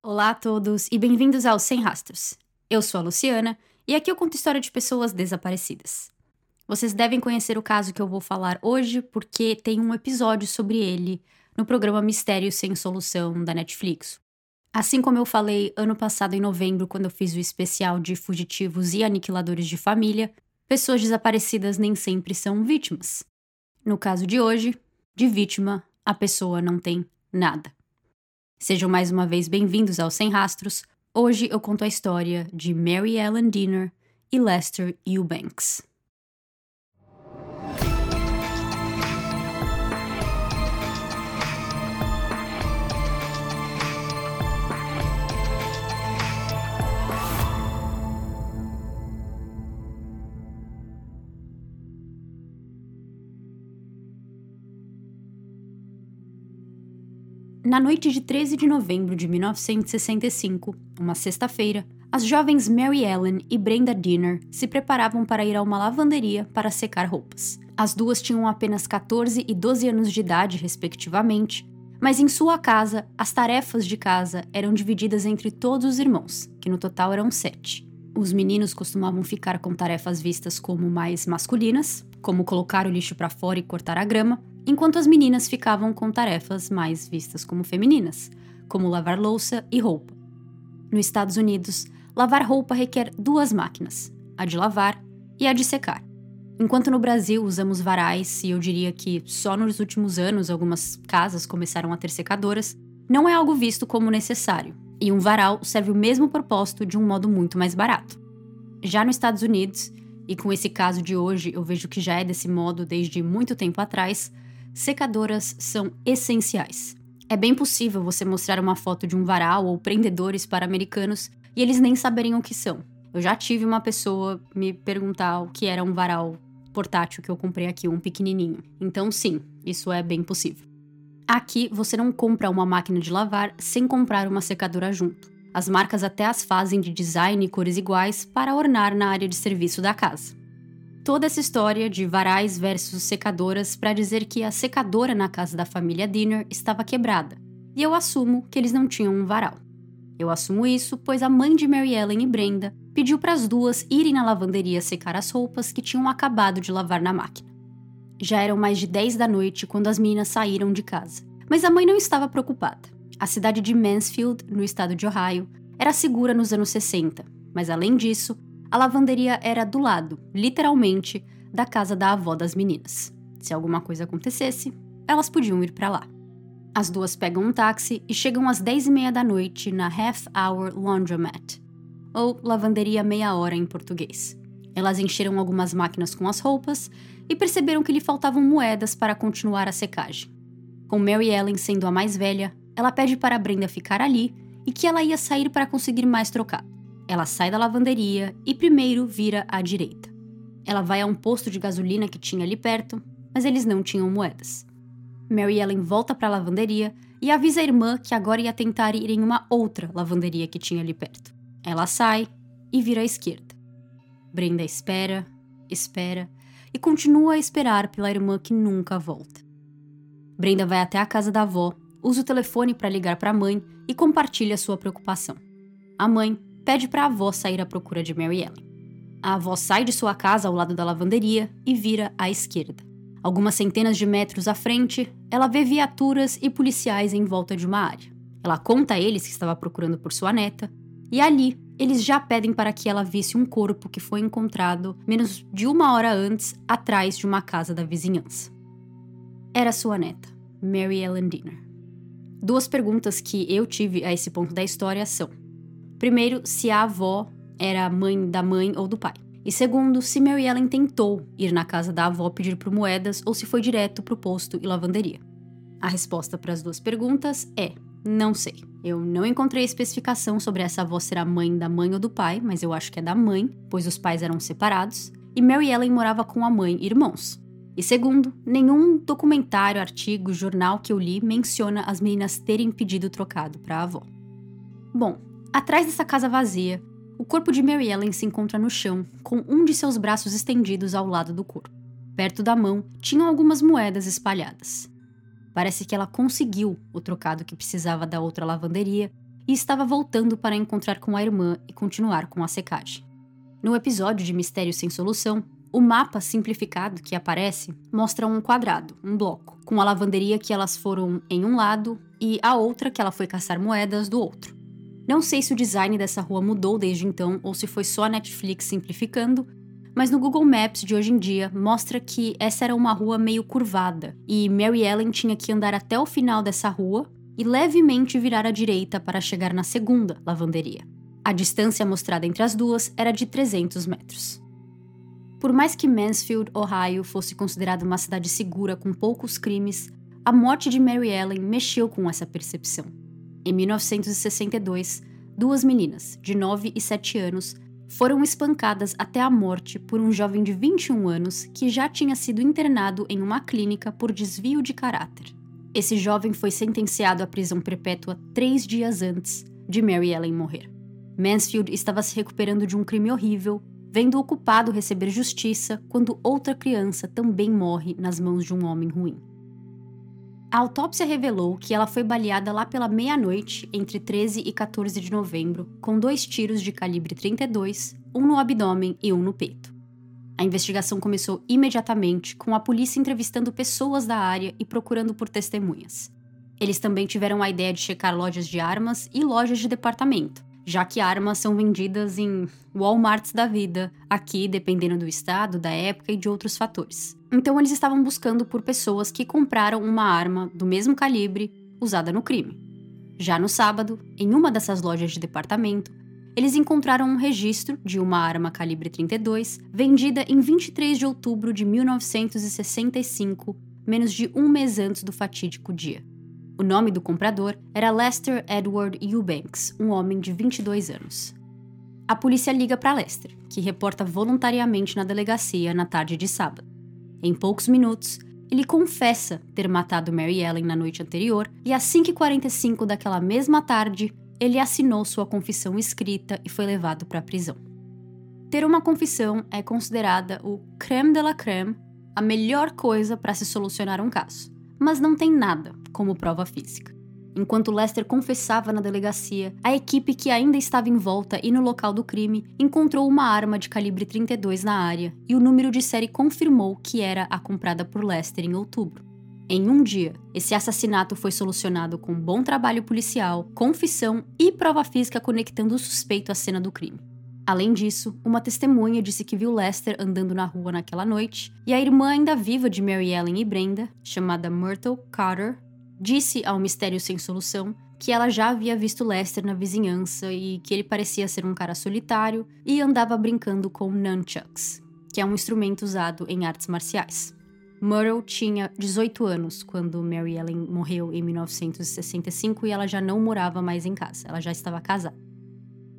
Olá a todos e bem-vindos ao Sem Rastros. Eu sou a Luciana e aqui eu conto história de pessoas desaparecidas. Vocês devem conhecer o caso que eu vou falar hoje porque tem um episódio sobre ele no programa Mistério Sem Solução da Netflix. Assim como eu falei ano passado em novembro, quando eu fiz o especial de fugitivos e aniquiladores de família, pessoas desaparecidas nem sempre são vítimas. No caso de hoje, de vítima, a pessoa não tem nada. Sejam mais uma vez bem-vindos ao Sem Rastros. Hoje eu conto a história de Mary Ellen Dinner e Lester Eubanks. Na noite de 13 de novembro de 1965, uma sexta-feira, as jovens Mary Ellen e Brenda Dinner se preparavam para ir a uma lavanderia para secar roupas. As duas tinham apenas 14 e 12 anos de idade, respectivamente, mas em sua casa, as tarefas de casa eram divididas entre todos os irmãos, que no total eram sete. Os meninos costumavam ficar com tarefas vistas como mais masculinas, como colocar o lixo para fora e cortar a grama, enquanto as meninas ficavam com tarefas mais vistas como femininas, como lavar louça e roupa. Nos Estados Unidos, lavar roupa requer duas máquinas, a de lavar e a de secar. Enquanto no Brasil usamos varais, e eu diria que só nos últimos anos algumas casas começaram a ter secadoras, não é algo visto como necessário, e um varal serve o mesmo propósito de um modo muito mais barato. Já nos Estados Unidos, e com esse caso de hoje eu vejo que já é desse modo desde muito tempo atrás, secadoras são essenciais. É bem possível você mostrar uma foto de um varal ou prendedores para americanos e eles nem saberem o que são. Eu já tive uma pessoa me perguntar o que era um varal portátil que eu comprei aqui, um pequenininho. Então, sim, isso é bem possível. Aqui você não compra uma máquina de lavar sem comprar uma secadora junto. As marcas até as fazem de design e cores iguais para ornar na área de serviço da casa toda essa história de varais versus secadoras para dizer que a secadora na casa da família Dinner estava quebrada, e eu assumo que eles não tinham um varal. Eu assumo isso pois a mãe de Mary Ellen e Brenda pediu para as duas irem na lavanderia secar as roupas que tinham acabado de lavar na máquina. Já eram mais de 10 da noite quando as meninas saíram de casa, mas a mãe não estava preocupada. A cidade de Mansfield, no estado de Ohio, era segura nos anos 60, mas além disso, a lavanderia era do lado, literalmente, da casa da avó das meninas. Se alguma coisa acontecesse, elas podiam ir para lá. As duas pegam um táxi e chegam às 10 e meia da noite na Half Hour Laundromat, ou lavanderia meia hora em português. Elas encheram algumas máquinas com as roupas e perceberam que lhe faltavam moedas para continuar a secagem. Com Mary Ellen sendo a mais velha, ela pede para Brenda ficar ali e que ela ia sair para conseguir mais trocado. Ela sai da lavanderia e primeiro vira à direita. Ela vai a um posto de gasolina que tinha ali perto, mas eles não tinham moedas. Mary Ellen volta para a lavanderia e avisa a irmã que agora ia tentar ir em uma outra lavanderia que tinha ali perto. Ela sai e vira à esquerda. Brenda espera, espera e continua a esperar pela irmã que nunca volta. Brenda vai até a casa da avó, usa o telefone para ligar para a mãe e compartilha sua preocupação. A mãe, pede para a avó sair à procura de Mary Ellen. A avó sai de sua casa ao lado da lavanderia e vira à esquerda. Algumas centenas de metros à frente, ela vê viaturas e policiais em volta de uma área. Ela conta a eles que estava procurando por sua neta, e ali eles já pedem para que ela visse um corpo que foi encontrado menos de uma hora antes, atrás de uma casa da vizinhança. Era sua neta, Mary Ellen Dinner. Duas perguntas que eu tive a esse ponto da história são: Primeiro, se a avó era mãe da mãe ou do pai. E segundo, se Mary Ellen tentou ir na casa da avó pedir por moedas ou se foi direto para o posto e lavanderia. A resposta para as duas perguntas é: não sei. Eu não encontrei especificação sobre essa avó ser a mãe da mãe ou do pai, mas eu acho que é da mãe, pois os pais eram separados, e Mary Ellen morava com a mãe e irmãos. E segundo, nenhum documentário, artigo, jornal que eu li menciona as meninas terem pedido trocado para a avó. Bom, Atrás dessa casa vazia, o corpo de Mary Ellen se encontra no chão, com um de seus braços estendidos ao lado do corpo. Perto da mão, tinham algumas moedas espalhadas. Parece que ela conseguiu o trocado que precisava da outra lavanderia e estava voltando para encontrar com a irmã e continuar com a secagem. No episódio de Mistério Sem Solução, o mapa simplificado que aparece mostra um quadrado, um bloco, com a lavanderia que elas foram em um lado e a outra que ela foi caçar moedas do outro. Não sei se o design dessa rua mudou desde então ou se foi só a Netflix simplificando, mas no Google Maps de hoje em dia mostra que essa era uma rua meio curvada e Mary Ellen tinha que andar até o final dessa rua e levemente virar à direita para chegar na segunda lavanderia. A distância mostrada entre as duas era de 300 metros. Por mais que Mansfield, Ohio, fosse considerada uma cidade segura com poucos crimes, a morte de Mary Ellen mexeu com essa percepção. Em 1962, duas meninas, de 9 e 7 anos, foram espancadas até a morte por um jovem de 21 anos que já tinha sido internado em uma clínica por desvio de caráter. Esse jovem foi sentenciado à prisão perpétua três dias antes de Mary Ellen morrer. Mansfield estava se recuperando de um crime horrível, vendo o culpado receber justiça quando outra criança também morre nas mãos de um homem ruim. A autópsia revelou que ela foi baleada lá pela meia-noite, entre 13 e 14 de novembro, com dois tiros de calibre 32, um no abdômen e um no peito. A investigação começou imediatamente, com a polícia entrevistando pessoas da área e procurando por testemunhas. Eles também tiveram a ideia de checar lojas de armas e lojas de departamento, já que armas são vendidas em Walmarts da vida, aqui dependendo do estado, da época e de outros fatores. Então eles estavam buscando por pessoas que compraram uma arma do mesmo calibre usada no crime. Já no sábado, em uma dessas lojas de departamento, eles encontraram um registro de uma arma calibre 32 vendida em 23 de outubro de 1965, menos de um mês antes do fatídico dia. O nome do comprador era Lester Edward Eubanks, um homem de 22 anos. A polícia liga para Lester, que reporta voluntariamente na delegacia na tarde de sábado. Em poucos minutos, ele confessa ter matado Mary Ellen na noite anterior e às 5h45 daquela mesma tarde, ele assinou sua confissão escrita e foi levado para a prisão. Ter uma confissão é considerada o creme de la creme, a melhor coisa para se solucionar um caso mas não tem nada como prova física. Enquanto Lester confessava na delegacia, a equipe que ainda estava em volta e no local do crime encontrou uma arma de calibre 32 na área e o número de série confirmou que era a comprada por Lester em outubro. Em um dia, esse assassinato foi solucionado com bom trabalho policial, confissão e prova física conectando o suspeito à cena do crime. Além disso, uma testemunha disse que viu Lester andando na rua naquela noite, e a irmã ainda viva de Mary Ellen e Brenda, chamada Myrtle Carter, disse ao Mistério Sem Solução que ela já havia visto Lester na vizinhança e que ele parecia ser um cara solitário e andava brincando com nunchucks, que é um instrumento usado em artes marciais. Myrtle tinha 18 anos quando Mary Ellen morreu em 1965 e ela já não morava mais em casa, ela já estava casada.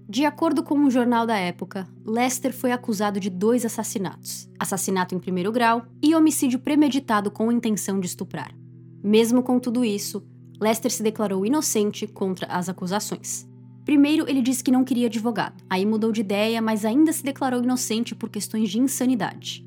De acordo com um jornal da época, Lester foi acusado de dois assassinatos: assassinato em primeiro grau e homicídio premeditado com intenção de estuprar. Mesmo com tudo isso, Lester se declarou inocente contra as acusações. Primeiro, ele disse que não queria advogado, aí mudou de ideia, mas ainda se declarou inocente por questões de insanidade.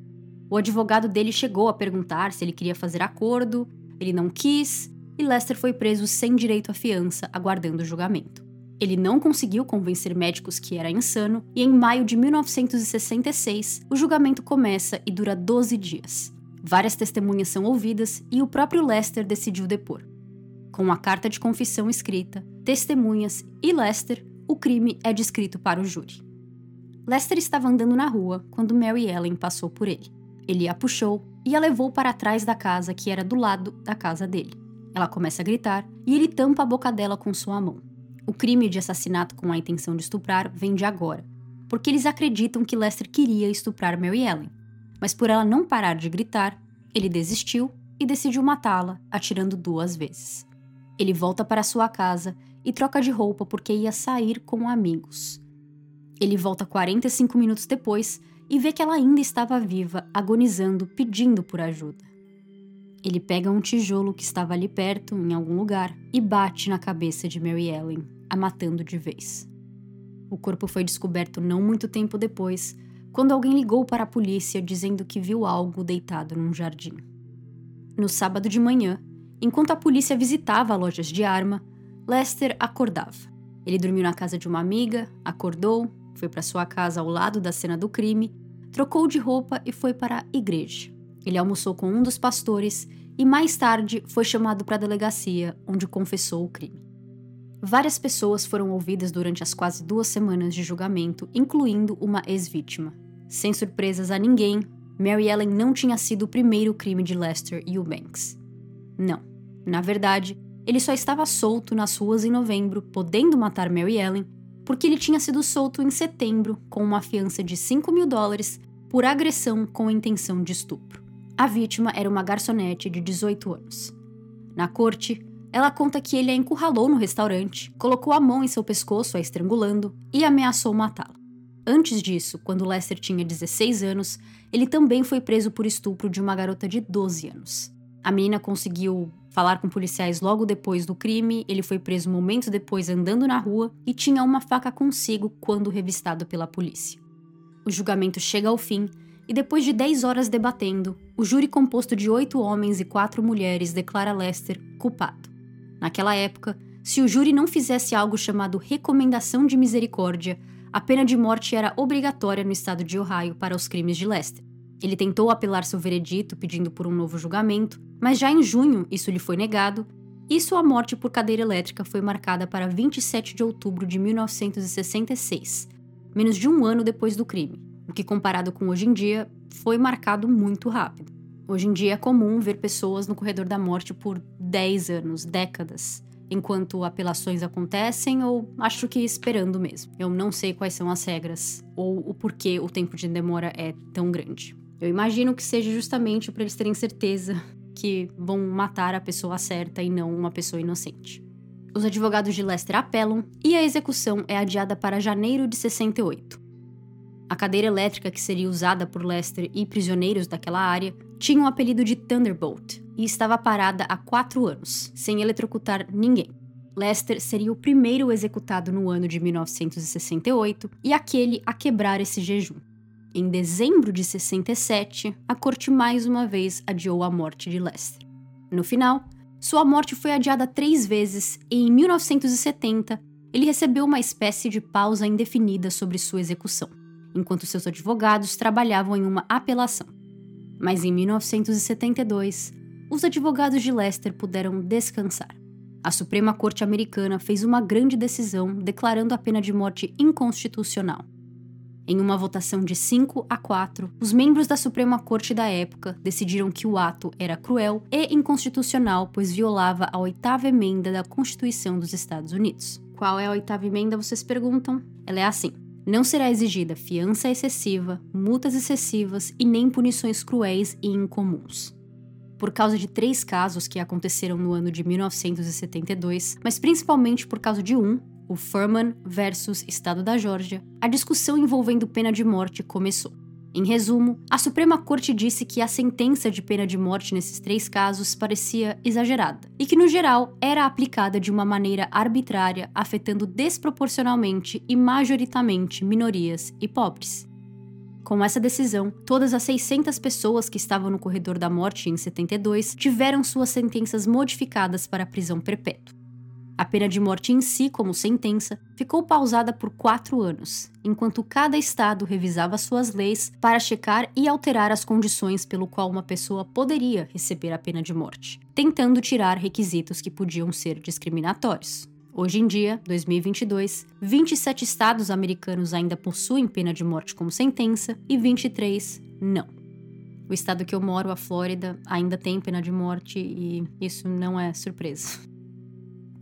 O advogado dele chegou a perguntar se ele queria fazer acordo, ele não quis, e Lester foi preso sem direito à fiança, aguardando o julgamento. Ele não conseguiu convencer médicos que era insano, e em maio de 1966, o julgamento começa e dura 12 dias. Várias testemunhas são ouvidas e o próprio Lester decidiu depor. Com a carta de confissão escrita, testemunhas e Lester, o crime é descrito para o júri. Lester estava andando na rua quando Mary Ellen passou por ele. Ele a puxou e a levou para trás da casa que era do lado da casa dele. Ela começa a gritar e ele tampa a boca dela com sua mão. O crime de assassinato com a intenção de estuprar vem de agora, porque eles acreditam que Lester queria estuprar Mary Ellen. Mas por ela não parar de gritar, ele desistiu e decidiu matá-la, atirando duas vezes. Ele volta para sua casa e troca de roupa porque ia sair com amigos. Ele volta 45 minutos depois e vê que ela ainda estava viva, agonizando, pedindo por ajuda. Ele pega um tijolo que estava ali perto, em algum lugar, e bate na cabeça de Mary Ellen, a matando de vez. O corpo foi descoberto não muito tempo depois, quando alguém ligou para a polícia dizendo que viu algo deitado num jardim. No sábado de manhã, enquanto a polícia visitava lojas de arma, Lester acordava. Ele dormiu na casa de uma amiga, acordou, foi para sua casa ao lado da cena do crime, trocou de roupa e foi para a igreja. Ele almoçou com um dos pastores e mais tarde foi chamado para a delegacia, onde confessou o crime. Várias pessoas foram ouvidas durante as quase duas semanas de julgamento, incluindo uma ex-vítima. Sem surpresas a ninguém, Mary Ellen não tinha sido o primeiro crime de Lester Eubanks. Não. Na verdade, ele só estava solto nas ruas em novembro, podendo matar Mary Ellen, porque ele tinha sido solto em setembro com uma fiança de 5 mil dólares por agressão com intenção de estupro. A vítima era uma garçonete de 18 anos. Na corte, ela conta que ele a encurralou no restaurante, colocou a mão em seu pescoço, a estrangulando e ameaçou matá-la. Antes disso, quando Lester tinha 16 anos, ele também foi preso por estupro de uma garota de 12 anos. A menina conseguiu falar com policiais logo depois do crime, ele foi preso momentos depois andando na rua e tinha uma faca consigo quando revistado pela polícia. O julgamento chega ao fim e depois de 10 horas debatendo, o júri composto de oito homens e quatro mulheres declara Lester culpado. Naquela época, se o júri não fizesse algo chamado recomendação de misericórdia, a pena de morte era obrigatória no estado de Ohio para os crimes de Lester. Ele tentou apelar seu veredito pedindo por um novo julgamento, mas já em junho isso lhe foi negado e sua morte por cadeira elétrica foi marcada para 27 de outubro de 1966, menos de um ano depois do crime o que comparado com hoje em dia foi marcado muito rápido. Hoje em dia é comum ver pessoas no corredor da morte por 10 anos, décadas, enquanto apelações acontecem ou acho que esperando mesmo. Eu não sei quais são as regras ou o porquê o tempo de demora é tão grande. Eu imagino que seja justamente para eles terem certeza que vão matar a pessoa certa e não uma pessoa inocente. Os advogados de Lester apelam e a execução é adiada para janeiro de 68. A cadeira elétrica que seria usada por Lester e prisioneiros daquela área tinha o um apelido de Thunderbolt e estava parada há quatro anos, sem eletrocutar ninguém. Lester seria o primeiro executado no ano de 1968 e aquele a quebrar esse jejum. Em dezembro de 67, a corte mais uma vez adiou a morte de Lester. No final, sua morte foi adiada três vezes e em 1970 ele recebeu uma espécie de pausa indefinida sobre sua execução enquanto seus advogados trabalhavam em uma apelação. Mas em 1972, os advogados de Lester puderam descansar. A Suprema Corte Americana fez uma grande decisão declarando a pena de morte inconstitucional. Em uma votação de 5 a 4, os membros da Suprema Corte da época decidiram que o ato era cruel e inconstitucional, pois violava a oitava emenda da Constituição dos Estados Unidos. Qual é a oitava emenda, vocês perguntam? Ela é assim: não será exigida fiança excessiva, multas excessivas e nem punições cruéis e incomuns. Por causa de três casos que aconteceram no ano de 1972, mas principalmente por causa de um, o Furman versus Estado da Geórgia, a discussão envolvendo pena de morte começou. Em resumo, a Suprema Corte disse que a sentença de pena de morte nesses três casos parecia exagerada e que, no geral, era aplicada de uma maneira arbitrária, afetando desproporcionalmente e majoritariamente minorias e pobres. Com essa decisão, todas as 600 pessoas que estavam no corredor da morte em 72 tiveram suas sentenças modificadas para prisão perpétua. A pena de morte em si, como sentença, ficou pausada por quatro anos, enquanto cada estado revisava suas leis para checar e alterar as condições pelo qual uma pessoa poderia receber a pena de morte, tentando tirar requisitos que podiam ser discriminatórios. Hoje em dia, 2022, 27 estados americanos ainda possuem pena de morte como sentença e 23 não. O estado que eu moro, a Flórida, ainda tem pena de morte e isso não é surpresa.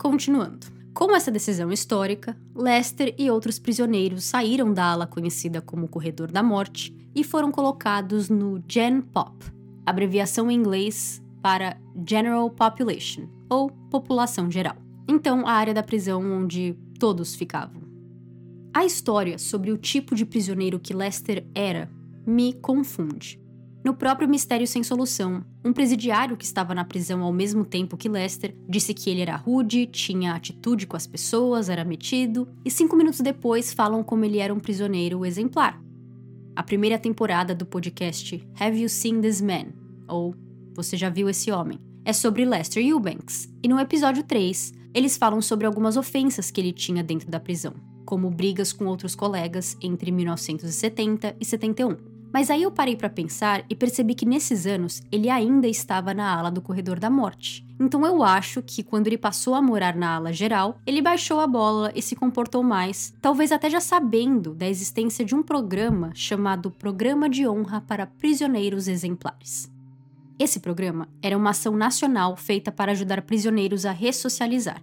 Continuando. Com essa decisão histórica, Lester e outros prisioneiros saíram da ala conhecida como Corredor da Morte e foram colocados no Gen Pop, abreviação em inglês para General Population, ou população geral. Então, a área da prisão onde todos ficavam. A história sobre o tipo de prisioneiro que Lester era me confunde. No próprio Mistério Sem Solução, um presidiário que estava na prisão ao mesmo tempo que Lester disse que ele era rude, tinha atitude com as pessoas, era metido, e cinco minutos depois falam como ele era um prisioneiro exemplar. A primeira temporada do podcast Have You Seen This Man? ou Você Já Viu Esse Homem? é sobre Lester Eubanks, e no episódio 3 eles falam sobre algumas ofensas que ele tinha dentro da prisão, como brigas com outros colegas entre 1970 e 71. Mas aí eu parei para pensar e percebi que nesses anos ele ainda estava na ala do corredor da morte. Então eu acho que quando ele passou a morar na ala geral, ele baixou a bola e se comportou mais, talvez até já sabendo da existência de um programa chamado Programa de Honra para Prisioneiros Exemplares. Esse programa era uma ação nacional feita para ajudar prisioneiros a ressocializar,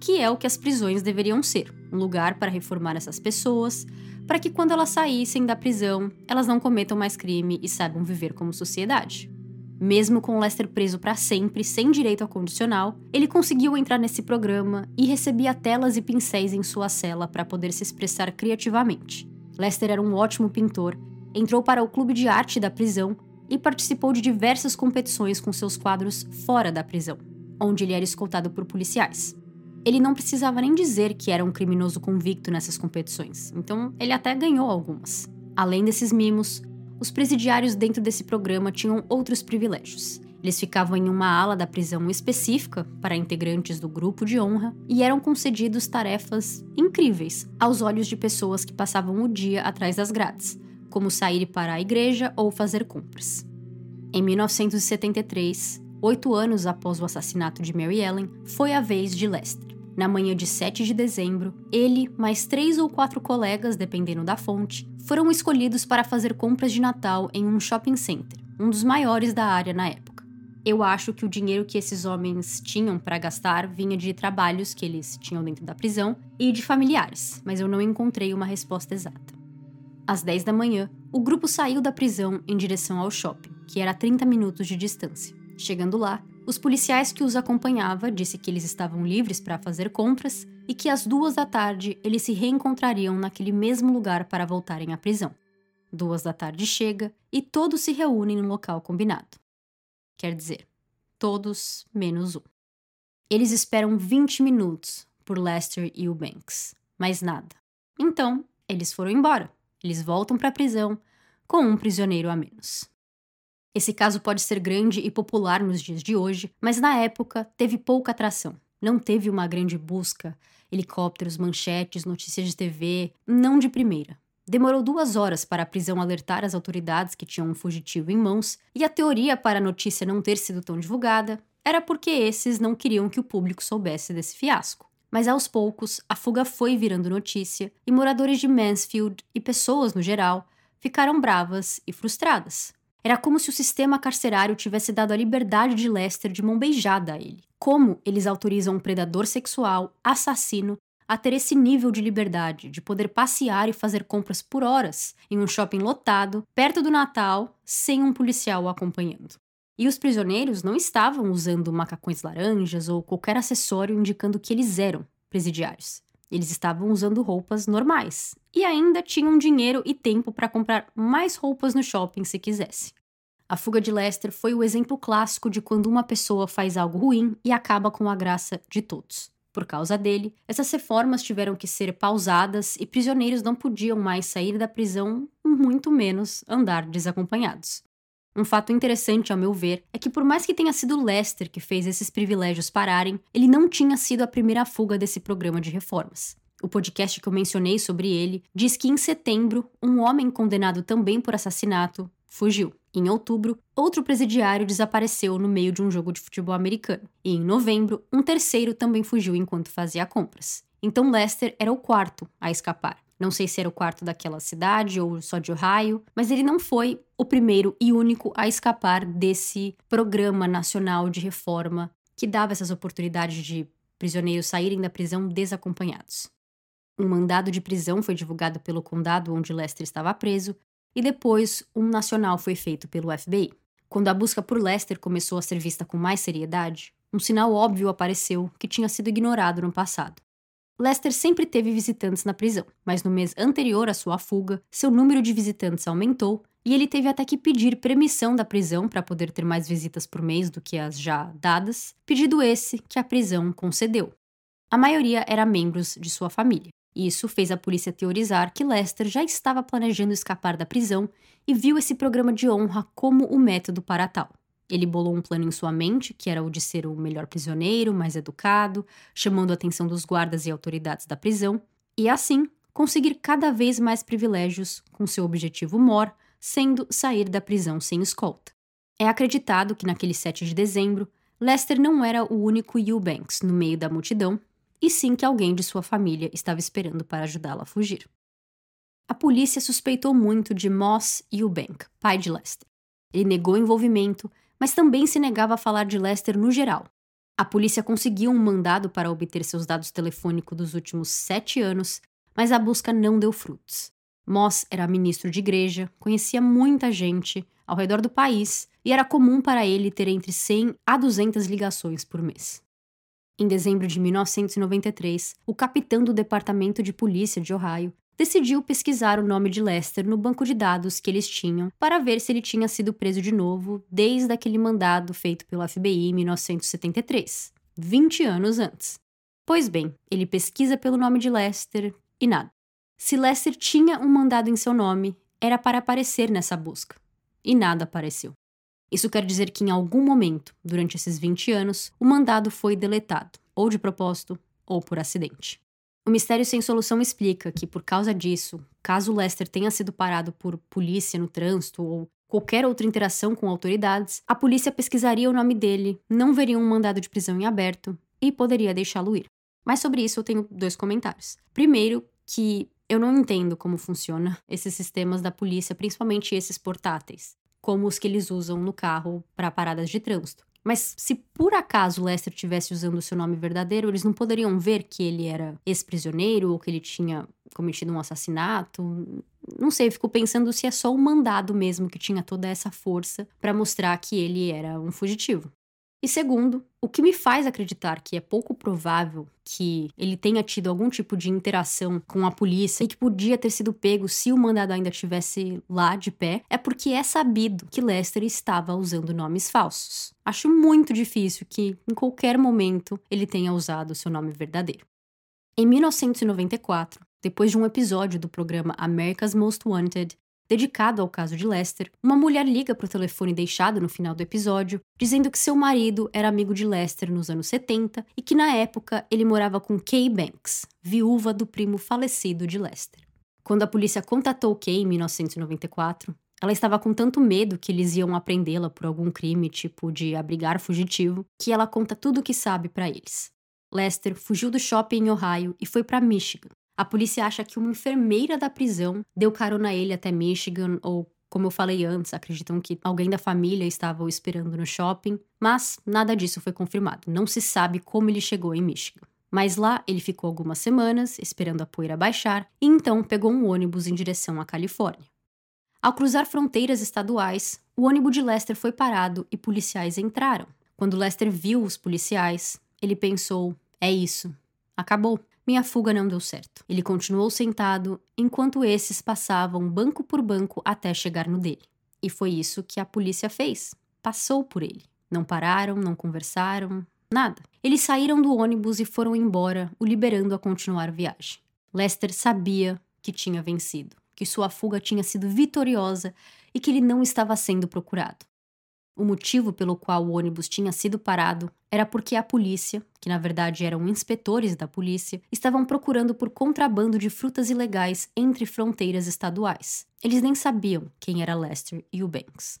que é o que as prisões deveriam ser um lugar para reformar essas pessoas, para que quando elas saíssem da prisão, elas não cometam mais crime e saibam viver como sociedade. Mesmo com Lester preso para sempre, sem direito a condicional, ele conseguiu entrar nesse programa e recebia telas e pincéis em sua cela para poder se expressar criativamente. Lester era um ótimo pintor, entrou para o clube de arte da prisão e participou de diversas competições com seus quadros fora da prisão, onde ele era escoltado por policiais. Ele não precisava nem dizer que era um criminoso convicto nessas competições, então ele até ganhou algumas. Além desses mimos, os presidiários dentro desse programa tinham outros privilégios. Eles ficavam em uma ala da prisão específica para integrantes do grupo de honra e eram concedidos tarefas incríveis aos olhos de pessoas que passavam o dia atrás das grades, como sair para a igreja ou fazer compras. Em 1973, oito anos após o assassinato de Mary Ellen, foi a vez de Lester. Na manhã de 7 de dezembro, ele, mais três ou quatro colegas, dependendo da fonte, foram escolhidos para fazer compras de Natal em um shopping center, um dos maiores da área na época. Eu acho que o dinheiro que esses homens tinham para gastar vinha de trabalhos que eles tinham dentro da prisão e de familiares, mas eu não encontrei uma resposta exata. Às 10 da manhã, o grupo saiu da prisão em direção ao shopping, que era a 30 minutos de distância. Chegando lá, os policiais que os acompanhava disse que eles estavam livres para fazer compras e que às duas da tarde eles se reencontrariam naquele mesmo lugar para voltarem à prisão. Duas da tarde chega e todos se reúnem no local combinado. Quer dizer, todos menos um. Eles esperam 20 minutos por Lester e o Banks, mas nada. Então, eles foram embora. Eles voltam para a prisão com um prisioneiro a menos. Esse caso pode ser grande e popular nos dias de hoje, mas na época teve pouca atração. Não teve uma grande busca, helicópteros, manchetes, notícias de TV, não de primeira. Demorou duas horas para a prisão alertar as autoridades que tinham um fugitivo em mãos, e a teoria para a notícia não ter sido tão divulgada era porque esses não queriam que o público soubesse desse fiasco. Mas aos poucos, a fuga foi virando notícia e moradores de Mansfield e pessoas no geral ficaram bravas e frustradas. Era como se o sistema carcerário tivesse dado a liberdade de Lester de mão beijada a ele. Como eles autorizam um predador sexual, assassino, a ter esse nível de liberdade, de poder passear e fazer compras por horas em um shopping lotado, perto do Natal, sem um policial o acompanhando? E os prisioneiros não estavam usando macacões laranjas ou qualquer acessório indicando que eles eram presidiários. Eles estavam usando roupas normais e ainda tinham dinheiro e tempo para comprar mais roupas no shopping se quisesse. A fuga de Lester foi o exemplo clássico de quando uma pessoa faz algo ruim e acaba com a graça de todos. Por causa dele, essas reformas tiveram que ser pausadas e prisioneiros não podiam mais sair da prisão, muito menos andar desacompanhados. Um fato interessante, ao meu ver, é que por mais que tenha sido Lester que fez esses privilégios pararem, ele não tinha sido a primeira fuga desse programa de reformas. O podcast que eu mencionei sobre ele diz que em setembro, um homem condenado também por assassinato fugiu. Em outubro, outro presidiário desapareceu no meio de um jogo de futebol americano. E em novembro, um terceiro também fugiu enquanto fazia compras. Então Lester era o quarto a escapar. Não sei se era o quarto daquela cidade ou só de Ohio, mas ele não foi o primeiro e único a escapar desse programa nacional de reforma que dava essas oportunidades de prisioneiros saírem da prisão desacompanhados. Um mandado de prisão foi divulgado pelo condado onde Lester estava preso, e depois um nacional foi feito pelo FBI. Quando a busca por Lester começou a ser vista com mais seriedade, um sinal óbvio apareceu que tinha sido ignorado no passado. Lester sempre teve visitantes na prisão, mas no mês anterior à sua fuga, seu número de visitantes aumentou e ele teve até que pedir permissão da prisão para poder ter mais visitas por mês do que as já dadas, pedido esse que a prisão concedeu. A maioria era membros de sua família. Isso fez a polícia teorizar que Lester já estava planejando escapar da prisão e viu esse programa de honra como o método para tal. Ele bolou um plano em sua mente, que era o de ser o melhor prisioneiro, mais educado, chamando a atenção dos guardas e autoridades da prisão, e assim conseguir cada vez mais privilégios com seu objetivo mor, sendo sair da prisão sem escolta. É acreditado que naquele 7 de dezembro, Lester não era o único Eubanks no meio da multidão, e sim que alguém de sua família estava esperando para ajudá-lo a fugir. A polícia suspeitou muito de Moss Eubank, pai de Lester. Ele negou envolvimento, mas também se negava a falar de Lester no geral. A polícia conseguiu um mandado para obter seus dados telefônicos dos últimos sete anos, mas a busca não deu frutos. Moss era ministro de igreja, conhecia muita gente ao redor do país e era comum para ele ter entre 100 a 200 ligações por mês. Em dezembro de 1993, o capitão do Departamento de Polícia de Ohio decidiu pesquisar o nome de Lester no banco de dados que eles tinham para ver se ele tinha sido preso de novo desde aquele mandado feito pelo FBI em 1973, 20 anos antes. Pois bem, ele pesquisa pelo nome de Lester e nada. Se Lester tinha um mandado em seu nome, era para aparecer nessa busca. E nada apareceu. Isso quer dizer que em algum momento, durante esses 20 anos, o mandado foi deletado, ou de propósito, ou por acidente. O Mistério Sem Solução explica que, por causa disso, caso Lester tenha sido parado por polícia no trânsito ou qualquer outra interação com autoridades, a polícia pesquisaria o nome dele, não veria um mandado de prisão em aberto e poderia deixá-lo ir. Mas sobre isso eu tenho dois comentários. Primeiro, que eu não entendo como funciona esses sistemas da polícia, principalmente esses portáteis, como os que eles usam no carro para paradas de trânsito. Mas se por acaso Lester tivesse usando o seu nome verdadeiro, eles não poderiam ver que ele era ex-prisioneiro ou que ele tinha cometido um assassinato. Não sei, fico pensando se é só o mandado mesmo que tinha toda essa força para mostrar que ele era um fugitivo. E segundo, o que me faz acreditar que é pouco provável que ele tenha tido algum tipo de interação com a polícia e que podia ter sido pego se o mandado ainda estivesse lá de pé, é porque é sabido que Lester estava usando nomes falsos. Acho muito difícil que, em qualquer momento, ele tenha usado seu nome verdadeiro. Em 1994, depois de um episódio do programa America's Most Wanted, dedicado ao caso de Lester, uma mulher liga para o telefone deixado no final do episódio, dizendo que seu marido era amigo de Lester nos anos 70 e que na época ele morava com Kay Banks, viúva do primo falecido de Lester. Quando a polícia contatou Kay em 1994, ela estava com tanto medo que eles iam apreendê-la por algum crime, tipo de abrigar fugitivo, que ela conta tudo o que sabe para eles. Lester fugiu do shopping em Ohio e foi para Michigan, a polícia acha que uma enfermeira da prisão deu carona a ele até Michigan, ou, como eu falei antes, acreditam que alguém da família estava o esperando no shopping, mas nada disso foi confirmado. Não se sabe como ele chegou em Michigan. Mas lá ele ficou algumas semanas esperando a poeira baixar e então pegou um ônibus em direção à Califórnia. Ao cruzar fronteiras estaduais, o ônibus de Lester foi parado e policiais entraram. Quando Lester viu os policiais, ele pensou: é isso, acabou. Minha fuga não deu certo. Ele continuou sentado enquanto esses passavam banco por banco até chegar no dele. E foi isso que a polícia fez. Passou por ele. Não pararam, não conversaram, nada. Eles saíram do ônibus e foram embora, o liberando a continuar a viagem. Lester sabia que tinha vencido, que sua fuga tinha sido vitoriosa e que ele não estava sendo procurado. O motivo pelo qual o ônibus tinha sido parado era porque a polícia, que na verdade eram inspetores da polícia, estavam procurando por contrabando de frutas ilegais entre fronteiras estaduais. Eles nem sabiam quem era Lester e o Banks.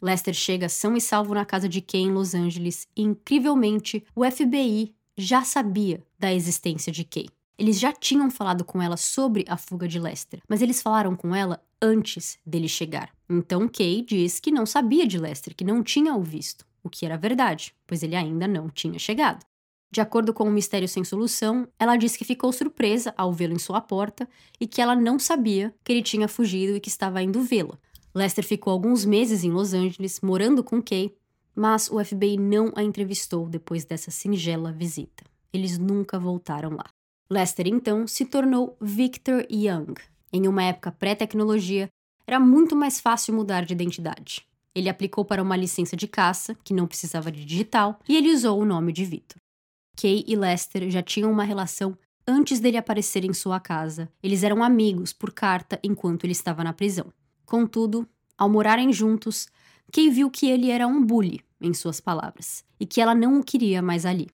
Lester chega são e salvo na casa de Kay em Los Angeles e, incrivelmente, o FBI já sabia da existência de Kay. Eles já tinham falado com ela sobre a fuga de Lester, mas eles falaram com ela antes dele chegar. Então Kay diz que não sabia de Lester, que não tinha o visto, o que era verdade, pois ele ainda não tinha chegado. De acordo com o Mistério Sem Solução, ela diz que ficou surpresa ao vê-lo em sua porta e que ela não sabia que ele tinha fugido e que estava indo vê-la. Lester ficou alguns meses em Los Angeles, morando com Kay, mas o FBI não a entrevistou depois dessa singela visita. Eles nunca voltaram lá. Lester então se tornou Victor Young, em uma época pré-tecnologia, era muito mais fácil mudar de identidade. Ele aplicou para uma licença de caça, que não precisava de digital, e ele usou o nome de Vitor. Kay e Lester já tinham uma relação antes dele aparecer em sua casa. Eles eram amigos por carta enquanto ele estava na prisão. Contudo, ao morarem juntos, Kay viu que ele era um bully, em suas palavras, e que ela não o queria mais ali.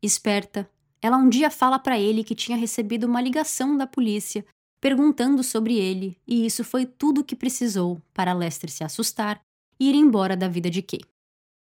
Esperta, ela um dia fala para ele que tinha recebido uma ligação da polícia perguntando sobre ele, e isso foi tudo o que precisou para Lester se assustar e ir embora da vida de Kay.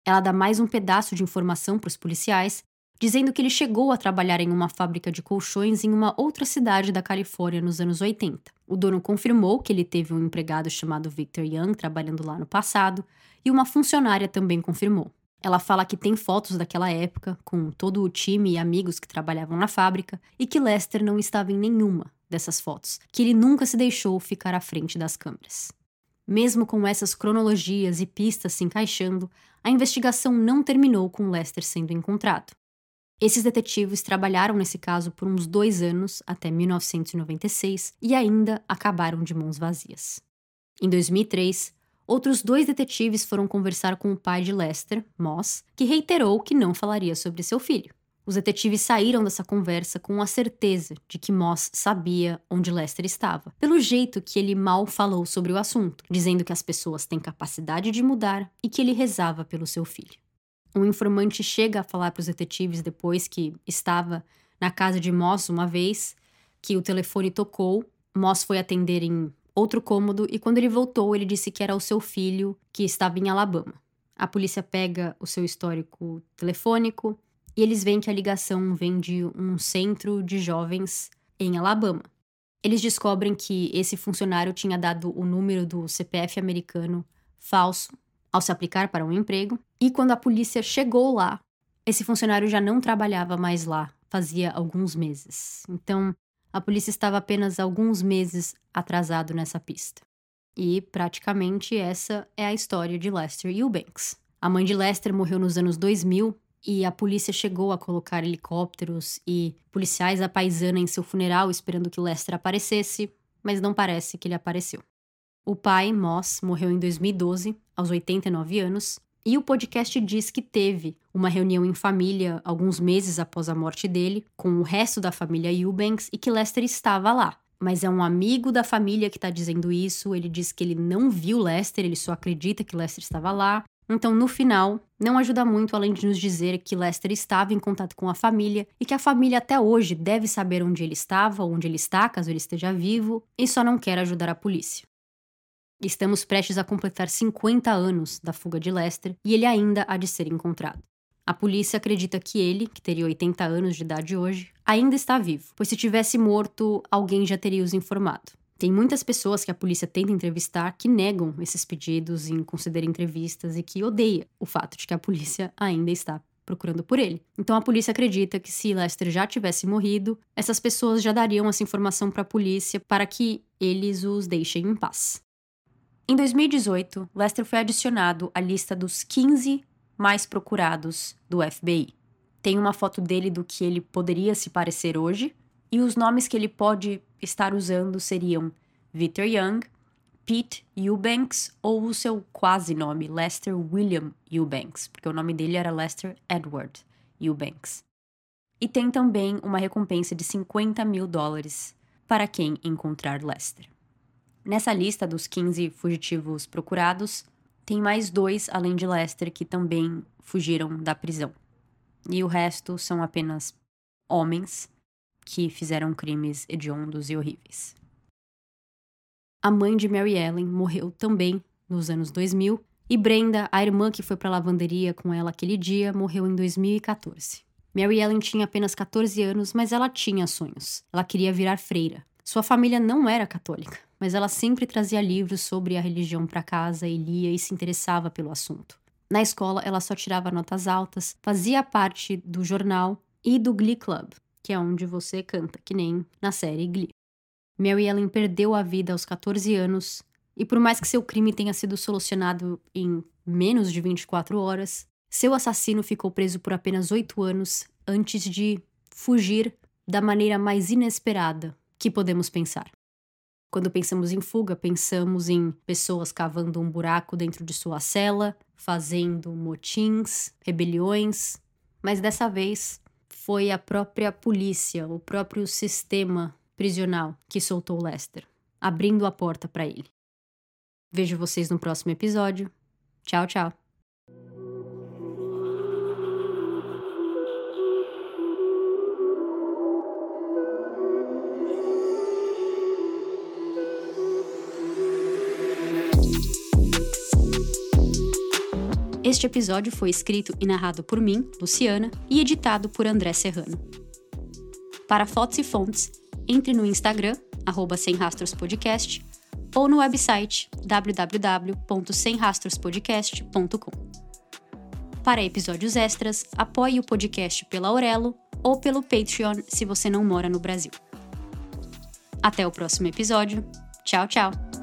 Ela dá mais um pedaço de informação para os policiais, dizendo que ele chegou a trabalhar em uma fábrica de colchões em uma outra cidade da Califórnia nos anos 80. O dono confirmou que ele teve um empregado chamado Victor Young trabalhando lá no passado, e uma funcionária também confirmou. Ela fala que tem fotos daquela época, com todo o time e amigos que trabalhavam na fábrica, e que Lester não estava em nenhuma dessas fotos, que ele nunca se deixou ficar à frente das câmeras. Mesmo com essas cronologias e pistas se encaixando, a investigação não terminou com Lester sendo encontrado. Esses detetives trabalharam nesse caso por uns dois anos, até 1996, e ainda acabaram de mãos vazias. Em 2003, Outros dois detetives foram conversar com o pai de Lester, Moss, que reiterou que não falaria sobre seu filho. Os detetives saíram dessa conversa com a certeza de que Moss sabia onde Lester estava, pelo jeito que ele mal falou sobre o assunto, dizendo que as pessoas têm capacidade de mudar e que ele rezava pelo seu filho. Um informante chega a falar para os detetives depois que estava na casa de Moss uma vez, que o telefone tocou, Moss foi atender em outro cômodo e quando ele voltou, ele disse que era o seu filho que estava em Alabama. A polícia pega o seu histórico telefônico e eles veem que a ligação vem de um centro de jovens em Alabama. Eles descobrem que esse funcionário tinha dado o número do CPF americano falso ao se aplicar para um emprego, e quando a polícia chegou lá, esse funcionário já não trabalhava mais lá, fazia alguns meses. Então, a polícia estava apenas alguns meses atrasado nessa pista. E praticamente essa é a história de Lester Eubanks. A mãe de Lester morreu nos anos 2000 e a polícia chegou a colocar helicópteros e policiais à paisana em seu funeral esperando que Lester aparecesse, mas não parece que ele apareceu. O pai, Moss, morreu em 2012, aos 89 anos, e o podcast diz que teve uma reunião em família alguns meses após a morte dele, com o resto da família Eubanks, e que Lester estava lá. Mas é um amigo da família que está dizendo isso. Ele diz que ele não viu Lester, ele só acredita que Lester estava lá. Então, no final, não ajuda muito além de nos dizer que Lester estava em contato com a família e que a família até hoje deve saber onde ele estava, onde ele está, caso ele esteja vivo, e só não quer ajudar a polícia. Estamos prestes a completar 50 anos da fuga de Lester e ele ainda há de ser encontrado. A polícia acredita que ele, que teria 80 anos de idade hoje, ainda está vivo, pois se tivesse morto, alguém já teria os informado. Tem muitas pessoas que a polícia tenta entrevistar que negam esses pedidos em considerar entrevistas e que odeia o fato de que a polícia ainda está procurando por ele. Então a polícia acredita que se Lester já tivesse morrido, essas pessoas já dariam essa informação para a polícia para que eles os deixem em paz. Em 2018, Lester foi adicionado à lista dos 15 mais procurados do FBI. Tem uma foto dele do que ele poderia se parecer hoje, e os nomes que ele pode estar usando seriam Victor Young, Pete Eubanks ou o seu quase nome, Lester William Eubanks, porque o nome dele era Lester Edward Eubanks. E tem também uma recompensa de 50 mil dólares para quem encontrar Lester. Nessa lista dos 15 fugitivos procurados, tem mais dois além de Lester que também fugiram da prisão. E o resto são apenas homens que fizeram crimes hediondos e horríveis. A mãe de Mary Ellen morreu também nos anos 2000 e Brenda, a irmã que foi para a lavanderia com ela aquele dia, morreu em 2014. Mary Ellen tinha apenas 14 anos, mas ela tinha sonhos. Ela queria virar freira. Sua família não era católica, mas ela sempre trazia livros sobre a religião para casa e lia e se interessava pelo assunto. Na escola, ela só tirava notas altas, fazia parte do jornal e do Glee Club, que é onde você canta, que nem na série Glee. Mary Ellen perdeu a vida aos 14 anos, e por mais que seu crime tenha sido solucionado em menos de 24 horas, seu assassino ficou preso por apenas 8 anos antes de fugir da maneira mais inesperada que podemos pensar. Quando pensamos em fuga, pensamos em pessoas cavando um buraco dentro de sua cela, fazendo motins, rebeliões, mas dessa vez foi a própria polícia, o próprio sistema prisional que soltou Lester, abrindo a porta para ele. Vejo vocês no próximo episódio Tchau, tchau. Este episódio foi escrito e narrado por mim, Luciana, e editado por André Serrano. Para fotos e fontes, entre no Instagram, arroba ou no website www.semrastrospodcast.com. Para episódios extras, apoie o podcast pela Aurelo ou pelo Patreon se você não mora no Brasil. Até o próximo episódio. Tchau, tchau!